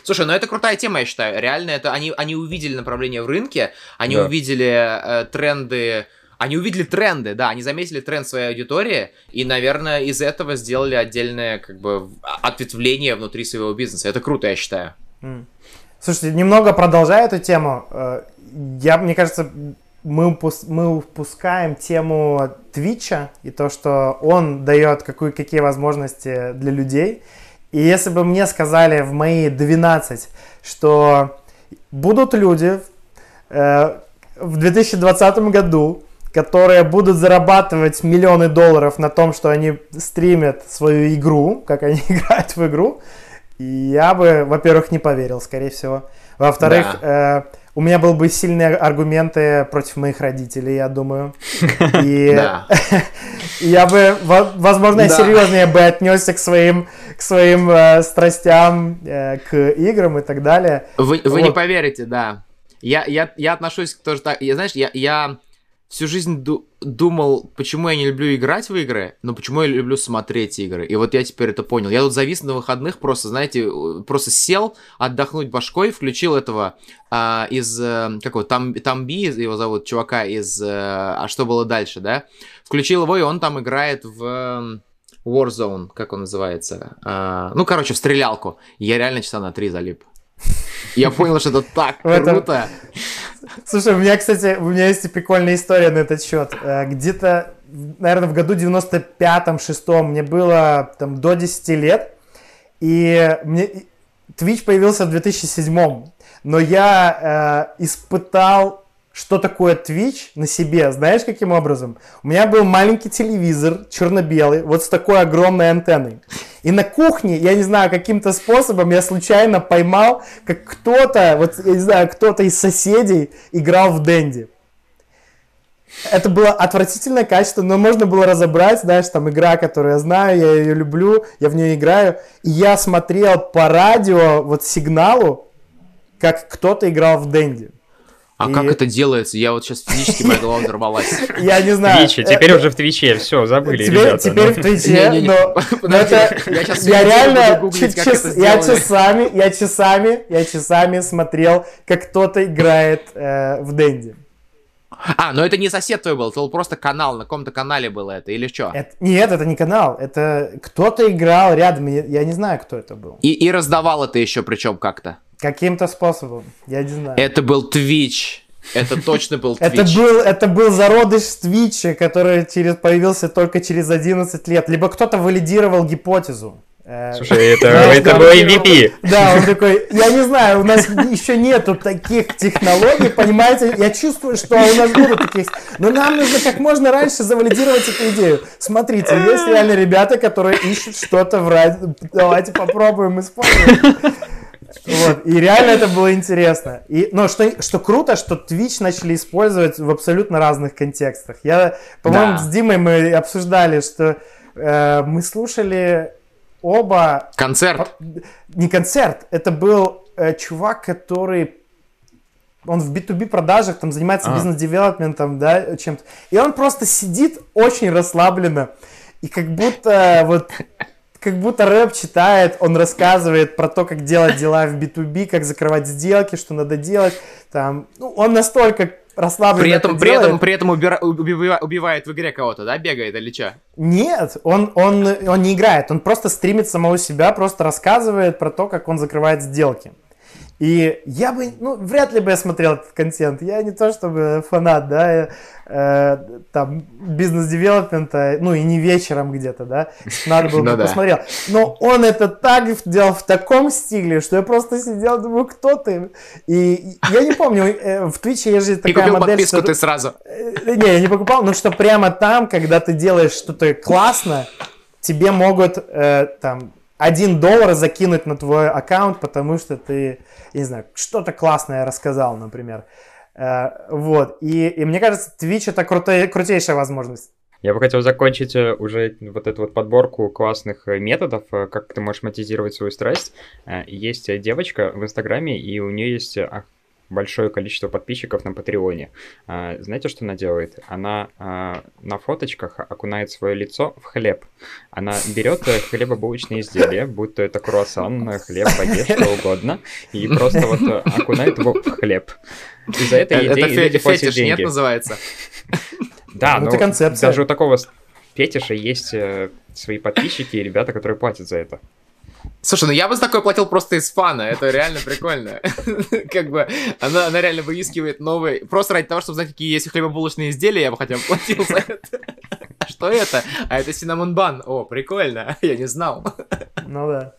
Слушай, ну это крутая тема, я считаю. Реально, это они, они увидели направление в рынке, они да. увидели э, тренды они увидели тренды, да, они заметили тренд своей аудитории и, наверное, из этого сделали отдельное, как бы, ответвление внутри своего бизнеса. Это круто, я считаю. Mm. Слушайте, немного продолжая эту тему, э, я, мне кажется, мы, упус, мы упускаем тему Твича и то, что он дает какую, какие возможности для людей. И если бы мне сказали в мои 12, что будут люди э, в 2020 году, которые будут зарабатывать миллионы долларов на том, что они стримят свою игру, как они *laughs* играют в игру, я бы, во-первых, не поверил, скорее всего. Во-вторых, да. э, у меня был бы сильные аргументы против моих родителей, я думаю. И *laughs* *laughs* я бы, возможно, серьезнее бы отнесся к своим, к своим э, страстям, э, к играм и так далее. Вы, вы не поверите, да. Я, я, я отношусь тоже так. Я, знаешь, я, я всю жизнь ду- думал, почему я не люблю играть в игры, но почему я люблю смотреть игры. И вот я теперь это понял. Я тут завис на выходных, просто, знаете, просто сел отдохнуть башкой, включил этого а, из, э, какого, там, там Би, его зовут, чувака из э, «А что было дальше», да? Включил его, и он там играет в... Warzone, как он называется. А, ну, короче, в стрелялку. Я реально часа на три залип. Я понял, что это так круто. Слушай, у меня, кстати, у меня есть прикольная история на этот счет. Э, где-то, наверное, в году 95-м, 6-м мне было там до 10 лет, и мне Twitch появился в 2007 но я э, испытал что такое Twitch на себе, знаешь, каким образом? У меня был маленький телевизор, черно-белый, вот с такой огромной антенной. И на кухне, я не знаю, каким-то способом я случайно поймал, как кто-то, вот, я не знаю, кто-то из соседей играл в Дэнди. Это было отвратительное качество, но можно было разобрать, знаешь, там игра, которую я знаю, я ее люблю, я в нее играю. И я смотрел по радио, вот сигналу, как кто-то играл в Дэнди. А и... как это делается? Я вот сейчас физически моя голова взорвалась. *laughs* Я не знаю. Твиче, теперь уже в Твиче, все, забыли, ребята. Теперь в Твиче, но это... Я реально я часами, я часами, я часами смотрел, как кто-то играет э, в Дэнди. А, но это не сосед твой был, это был просто канал, на каком-то канале было это, или что? нет, это не канал, это кто-то играл рядом, я не знаю, кто это был. И, и раздавал это еще причем как-то? Каким-то способом, я не знаю. Это был Twitch. Это точно был *laughs* Twitch. Это был, это был зародыш Твича, который через, появился только через 11 лет. Либо кто-то валидировал гипотезу. Э, Слушай, *laughs* это, это был MVP. Да, он такой, я не знаю, у нас еще нету таких технологий, понимаете? Я чувствую, что у нас будут таких... Но нам нужно как можно раньше завалидировать эту идею. Смотрите, есть реально ребята, которые ищут что-то в радио. Давайте попробуем использовать. Вот, и реально это было интересно. И, но что, что круто, что Twitch начали использовать в абсолютно разных контекстах. Я, по-моему, да. с Димой мы обсуждали, что э, мы слушали оба... Концерт. Не концерт, это был э, чувак, который он в B2B продажах, там занимается А. бизнес-девелопментом, да, чем-то. И он просто сидит очень расслабленно. И как будто вот как будто рэп читает, он рассказывает про то, как делать дела в B2B, как закрывать сделки, что надо делать. Там, ну, он настолько расслабленно При этом, это при этом, делает. при этом убира- убива- убивает в игре кого-то, да, бегает или что? Нет, он, он, он не играет, он просто стримит самого себя, просто рассказывает про то, как он закрывает сделки. И я бы, ну, вряд ли бы я смотрел этот контент. Я не то чтобы фанат, да, э, там, бизнес-девелопмента, ну, и не вечером где-то, да, *laughs* надо было бы Ну да. посмотрел. Но он это так делал в таком стиле, что я просто сидел, думаю, кто ты? И я не помню, э, в Твиче есть же такая купил модель, подписку что- ты сразу. Э, Не, я не покупал, но что прямо там, когда ты делаешь что-то классно, тебе могут э, там один доллар закинуть на твой аккаунт, потому что ты, я не знаю, что-то классное рассказал, например. Э, вот. И, и мне кажется, Twitch это крутая, крутейшая возможность. Я бы хотел закончить э, уже вот эту вот подборку классных э, методов, как ты можешь монетизировать свою страсть. Есть девочка в Инстаграме, и у нее есть большое количество подписчиков на Патреоне. А, Знаете, что она делает? Она а, на фоточках окунает свое лицо в хлеб. Она берет э, хлебобулочные изделия, будь то это круассан, э, хлеб, багет, что угодно, и просто вот э, окунает его в хлеб. И за это ей Это фе- люди платят фетиш, нет, деньги. называется? Да, Ну, но это концепция. даже у такого фетиша есть свои подписчики и ребята, которые платят за это. Слушай, ну я бы за такое платил просто из фана, это реально прикольно. *laughs* Как бы она, она реально выискивает новые... Просто ради того, чтобы знать, какие есть хлебобулочные изделия, я бы хотя бы платил за это. *laughs* Что это? А это синамон бан. О, прикольно, *laughs* я не знал. Ну да.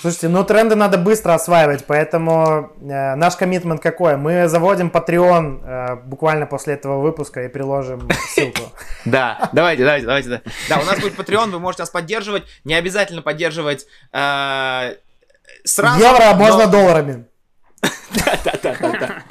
Слушайте, ну тренды надо быстро осваивать, поэтому э, наш коммитмент какой? Мы заводим Patreon э, буквально после этого выпуска и приложим ссылку. *laughs* Да, давайте, давайте, давайте. Да, у нас будет Patreon, вы можете нас поддерживать. Не обязательно поддерживать э, сразу. Евро, а но- можно долларами. Да-да-да-да.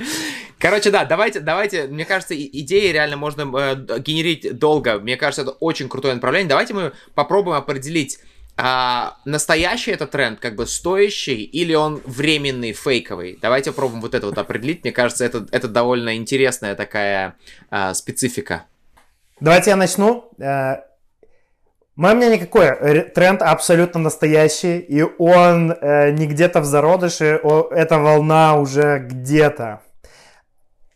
Короче, да, давайте, давайте, мне кажется, идеи реально можно э, генерить долго. Мне кажется, это очень крутое направление. Давайте мы попробуем определить, а, настоящий это тренд, как бы стоящий, или он временный, фейковый. Давайте попробуем вот это вот определить. Мне кажется, это, это довольно интересная такая а, специфика. Давайте я начну. Э, Мое мнение какое? Ре- Тренд абсолютно настоящий, и он э, не где-то в зародыше, эта волна уже где-то.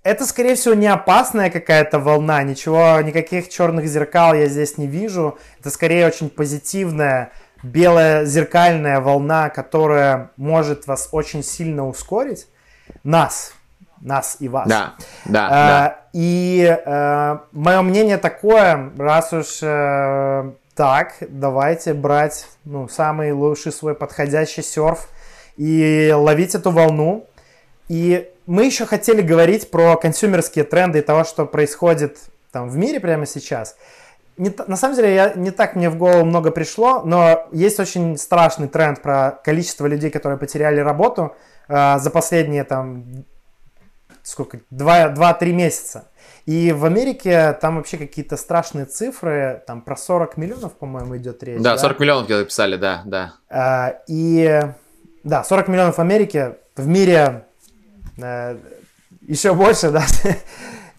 Это, скорее всего, не опасная какая-то волна, ничего, никаких черных зеркал я здесь не вижу. Это скорее очень позитивная, белая зеркальная волна, которая может вас очень сильно ускорить. Нас, нас и вас. Да, да, А, да. И мое мнение такое, раз уж э, так, давайте брать ну, самый лучший свой подходящий серф и ловить эту волну. И мы еще хотели говорить про консюмерские тренды и того, что происходит там в мире прямо сейчас. Не на самом деле, я, не так мне в голову много пришло, но есть очень страшный тренд про количество людей, которые потеряли работу э, за последние там сколько, 2-3 месяца. И в Америке там вообще какие-то страшные цифры, там про 40 миллионов, по-моему, идет речь. Да, 40 миллионов где-то писали, да, да. А, и да, 40 миллионов в Америке, в мире э, еще больше, да.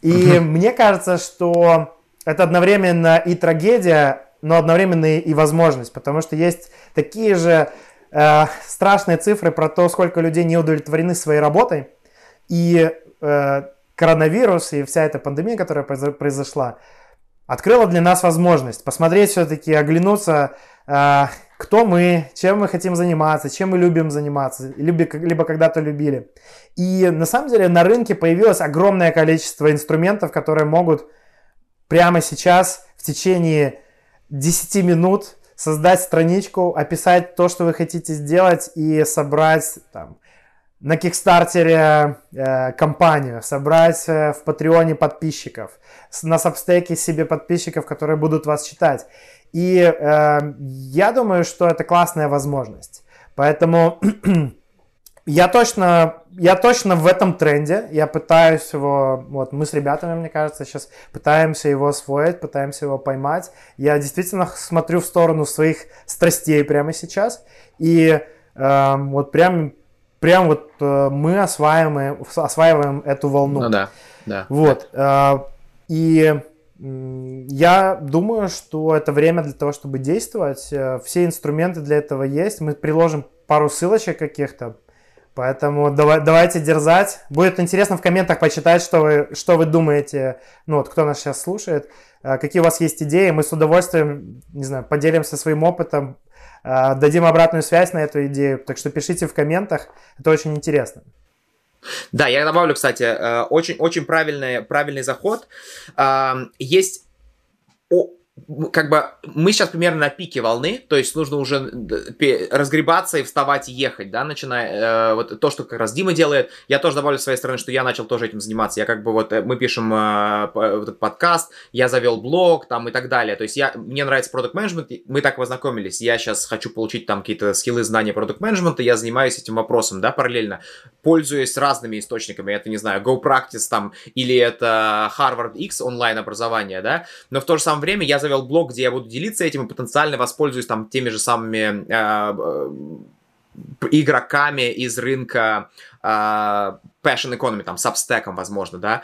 И мне кажется, что это одновременно и трагедия, но одновременно и возможность, потому что есть такие же э, страшные цифры про то, сколько людей не удовлетворены своей работой, и э, коронавирус и вся эта пандемия, которая произо- произошла, открыла для нас возможность посмотреть все-таки, оглянуться, э, кто мы, чем мы хотим заниматься, чем мы любим заниматься, либо, либо когда-то любили. И на самом деле на рынке появилось огромное количество инструментов, которые могут прямо сейчас в течение 10 минут создать страничку, описать то, что вы хотите сделать и собрать там, на Кикстартере э, компанию, собрать э, в Патреоне подписчиков, на Сабстеке себе подписчиков, которые будут вас читать. И э, я думаю, что это классная возможность. Поэтому *clears throat* я точно, я точно в этом тренде. Я пытаюсь его, вот мы с ребятами, мне кажется, сейчас пытаемся его освоить, пытаемся его поймать. Я действительно смотрю в сторону своих страстей прямо сейчас. И э, вот прям прям вот э, мы осваиваем, осваиваем эту волну. Ну да, да. Вот. Э, и я думаю, что это время для того, чтобы действовать. Э, все инструменты для этого есть. Мы приложим пару ссылочек каких-то. Поэтому давай, давайте дерзать. Будет интересно в комментах почитать, что вы, что вы думаете, ну вот кто нас сейчас слушает, э, какие у вас есть идеи. Мы с удовольствием, не знаю, поделимся своим опытом, э, дадим обратную связь на эту идею. Так что пишите в комментах, это очень интересно. Да, я добавлю, кстати, очень, очень правильный, правильный заход. Есть как бы мы сейчас примерно на пике волны, то есть нужно уже разгребаться и вставать и ехать, да, начиная, э, вот то, что как раз Дима делает, я тоже добавлю с своей стороны, что я начал тоже этим заниматься, я как бы вот, э, мы пишем э, этот подкаст, я завел блог там и так далее, то есть я, мне нравится продукт менеджмент мы так познакомились, я сейчас хочу получить там какие-то скиллы, знания продукт менеджмента я занимаюсь этим вопросом, да, параллельно, пользуюсь разными источниками, это, не знаю, GoPractice там, или это Harvard X онлайн образование, да, но в то же самое время я завел блог, где я буду делиться этим и потенциально воспользуюсь там теми же самыми э, игроками из рынка э, Passion Economy, там, Substack, возможно, да.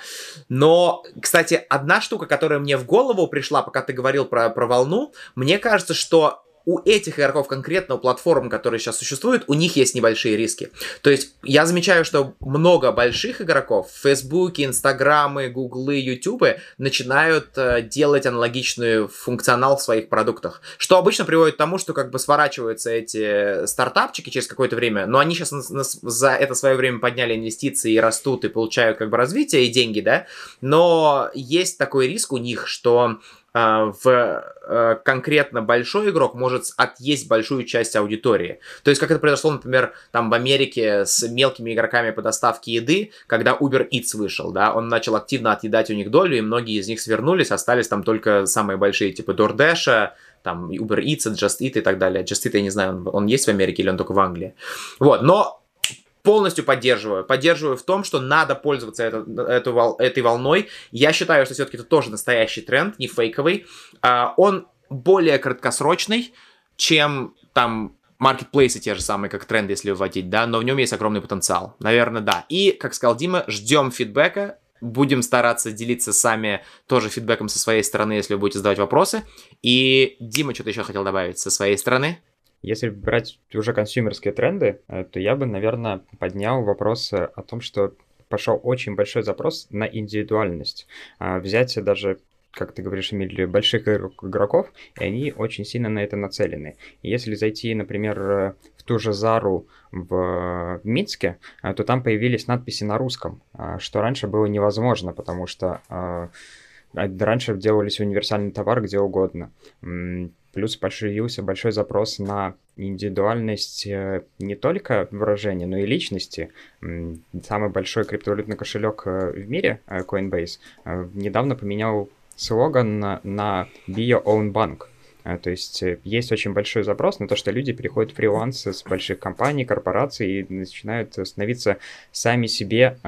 Но, кстати, одна штука, которая мне в голову пришла, пока ты говорил про, про волну, мне кажется, что у этих игроков конкретно, у платформ, которые сейчас существуют, у них есть небольшие риски. То есть я замечаю, что много больших игроков, Фейсбуке, Инстаграмы, Гуглы, Ютубы, начинают э, делать аналогичный функционал в своих продуктах. Что обычно приводит к тому, что как бы сворачиваются эти стартапчики через какое-то время, но они сейчас на, на, за это свое время подняли инвестиции и растут, и получают как бы развитие и деньги, да, но есть такой риск у них, что в э, конкретно большой игрок может отъесть большую часть аудитории. То есть, как это произошло, например, там в Америке с мелкими игроками по доставке еды, когда Uber Eats вышел, да, он начал активно отъедать у них долю, и многие из них свернулись, остались там только самые большие, типа DoorDash, там Uber Eats, Just Eat и так далее. Just Eat, я не знаю, он, он есть в Америке или он только в Англии. Вот, но полностью поддерживаю. Поддерживаю в том, что надо пользоваться это, эту, этой волной. Я считаю, что все-таки это тоже настоящий тренд, не фейковый. А, он более краткосрочный, чем там маркетплейсы те же самые, как тренды, если вводить, да, но в нем есть огромный потенциал. Наверное, да. И, как сказал Дима, ждем фидбэка, будем стараться делиться сами тоже фидбэком со своей стороны, если вы будете задавать вопросы. И Дима что-то еще хотел добавить со своей стороны. Если брать уже консюмерские тренды, э, то я бы, наверное, поднял вопрос э, о том, что пошел очень большой запрос на индивидуальность. А, взять даже как ты говоришь, Эмиль, больших игроков, и они очень сильно на это нацелены. Если зайти, например, э, в ту же Зару в Минске, то там появились надписи на русском, что раньше было невозможно, потому что раньше делались универсальный товар где угодно. Плюс появился большой запрос на индивидуальность э, не только выражения, но и личности. Самый большой криптовалютный кошелек э, в мире, э, Coinbase, недавно поменял слоган на, Be Your Own Bank. То есть есть очень большой запрос на то, что люди переходят в фриланс с больших компаний, корпораций и начинают становиться сами себе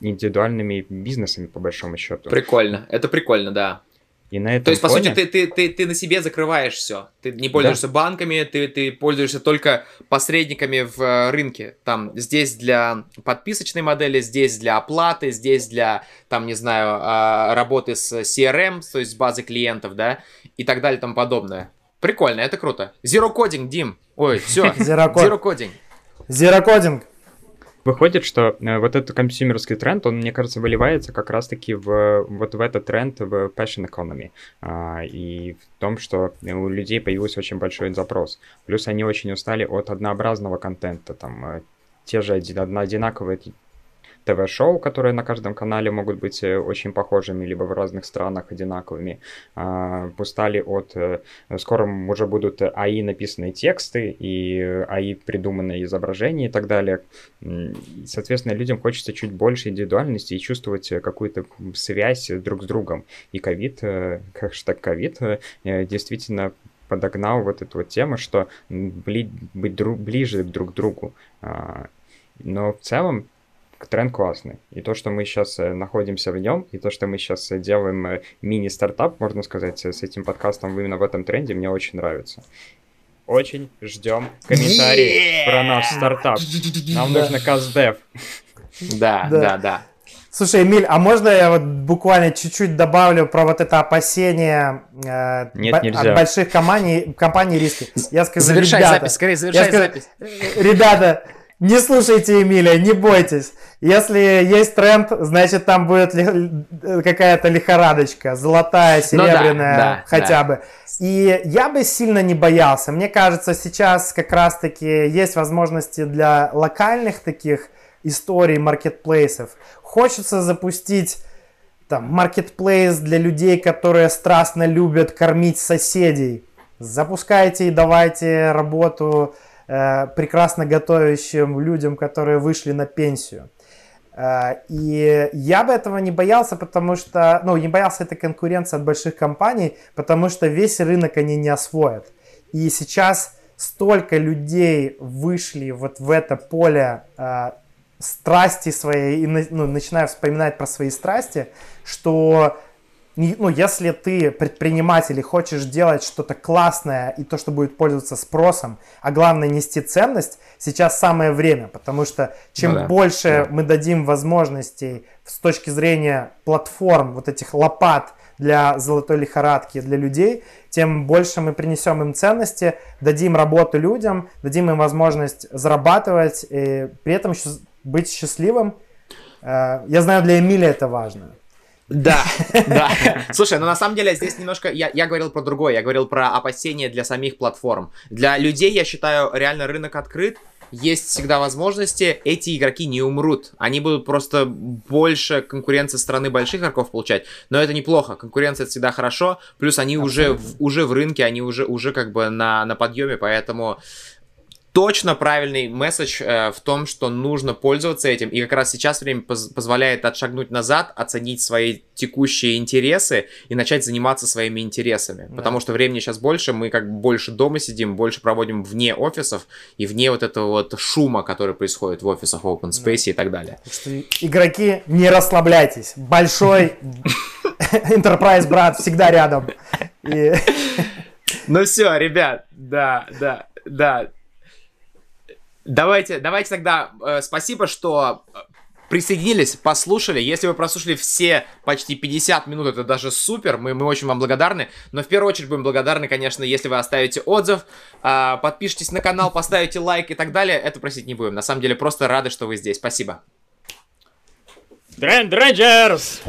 индивидуальными бизнесами, по большому счету. Прикольно, это прикольно, да. И на этом То есть, фоне... по сути, ты, ты, ты, ты на себе закрываешь все. Ты не пользуешься да. банками, ты, ты пользуешься только посредниками в э, рынке. Там здесь для подписочной модели, здесь для оплаты, здесь для, там, не знаю, а, работы с CRM, то есть с базой клиентов, да, и так далее и тому подобное. Прикольно, это круто. Zero coding, Дим. Ой, все. *laughs* Zero coding. Zero coding. Выходит, что э, вот этот консюмерский тренд, он, мне кажется, выливается как раз-таки в, вот в этот тренд в passion economy. А, и в том, что у людей появился очень большой запрос. Плюс они очень устали от однообразного контента. Там э, те же одинаковые ТВ-шоу, которые на каждом канале могут быть э, очень похожими, либо в разных странах одинаковыми. А, устали от... Э, скоро уже будут АИ написанные тексты и АИ придуманные изображения и так далее. Соответственно, людям хочется чуть больше индивидуальности и чувствовать какую-то связь друг с другом. И ковид, *laughs* хэштег ковид, действительно подогнал вот эту вот тему, что быть друг, ближе друг к другу. А, но в целом тренд классный. И то, что мы сейчас э, находимся в нем, и то, что мы сейчас э, делаем э, мини-стартап, можно сказать, с этим подкастом именно в этом тренде, мне очень нравится. очень ждем комментарии про наш стартап. Нам нужно каздев. Да, да, да. Слушай, Эмиль, а можно я вот буквально чуть-чуть добавлю про вот это опасение э, Нет, нельзя. от больших компаний, компаний риски? Я скажу, завершай ребята, запись, скорее завершай скажу, запись. Ребята, не слушайте Эмиля, не бойтесь. Если есть тренд, значит там будет ли, какая-то лихорадочка, золотая, серебряная, ну, да, да, хотя да. бы. И я бы сильно не боялся. Мне кажется, сейчас как раз-таки есть возможности для локальных таких историй маркетплейсов. Хочется запустить там маркетплейс для людей, которые страстно любят кормить соседей. Запускайте и давайте работу э, прекрасно готовящим людям, которые вышли на пенсию. Э, и я бы этого не боялся, потому что, ну, не боялся этой конкуренции от больших компаний, потому что весь рынок они не освоят. И сейчас столько людей вышли вот в это поле э, страсти своей и ну, начинаю вспоминать про свои страсти, что ну, если ты предприниматель и хочешь делать что-то классное и то, что будет пользоваться спросом, а главное нести ценность, сейчас самое время, потому что чем ну, да, больше да. мы дадим возможностей с точки зрения платформ, вот этих лопат для золотой лихорадки, для людей, тем больше мы принесем им ценности, дадим работу людям, дадим им возможность зарабатывать, и при этом быть счастливым. Э, я знаю, для Эмили это важно. Да, *laughs* да. Слушай, ну на самом деле здесь немножко... Я, я говорил про другое, я говорил про опасения для самих платформ. Для людей, я считаю, реально рынок открыт, есть всегда возможности, эти игроки не умрут. Они будут просто больше конкуренции стороны больших игроков получать. Но это неплохо. Конкуренция это всегда хорошо. Плюс они уже, уже в рынке, они уже, уже как бы на, на подъеме, поэтому точно правильный месседж э, в том, что нужно пользоваться этим. И как раз сейчас время поз- позволяет отшагнуть назад, оценить свои текущие интересы и начать заниматься своими интересами. Да. Потому что времени сейчас больше, мы как бы больше дома сидим, больше проводим вне офисов и вне вот этого вот шума, который происходит в офисах, в open space да. и так далее. Так что, игроки, не расслабляйтесь. Большой *laughs* Enterprise брат всегда рядом. Ну все, ребят, да, да, да. Давайте, давайте тогда э, спасибо, что э, присоединились, послушали. Если вы прослушали все почти 50 минут, это даже супер. Мы, мы очень вам благодарны. Но в первую очередь будем благодарны, конечно, если вы оставите отзыв, э, подпишитесь на канал, поставите лайк и так далее. Это просить не будем. На самом деле просто рады, что вы здесь. Спасибо. Тренд Рейнджерс!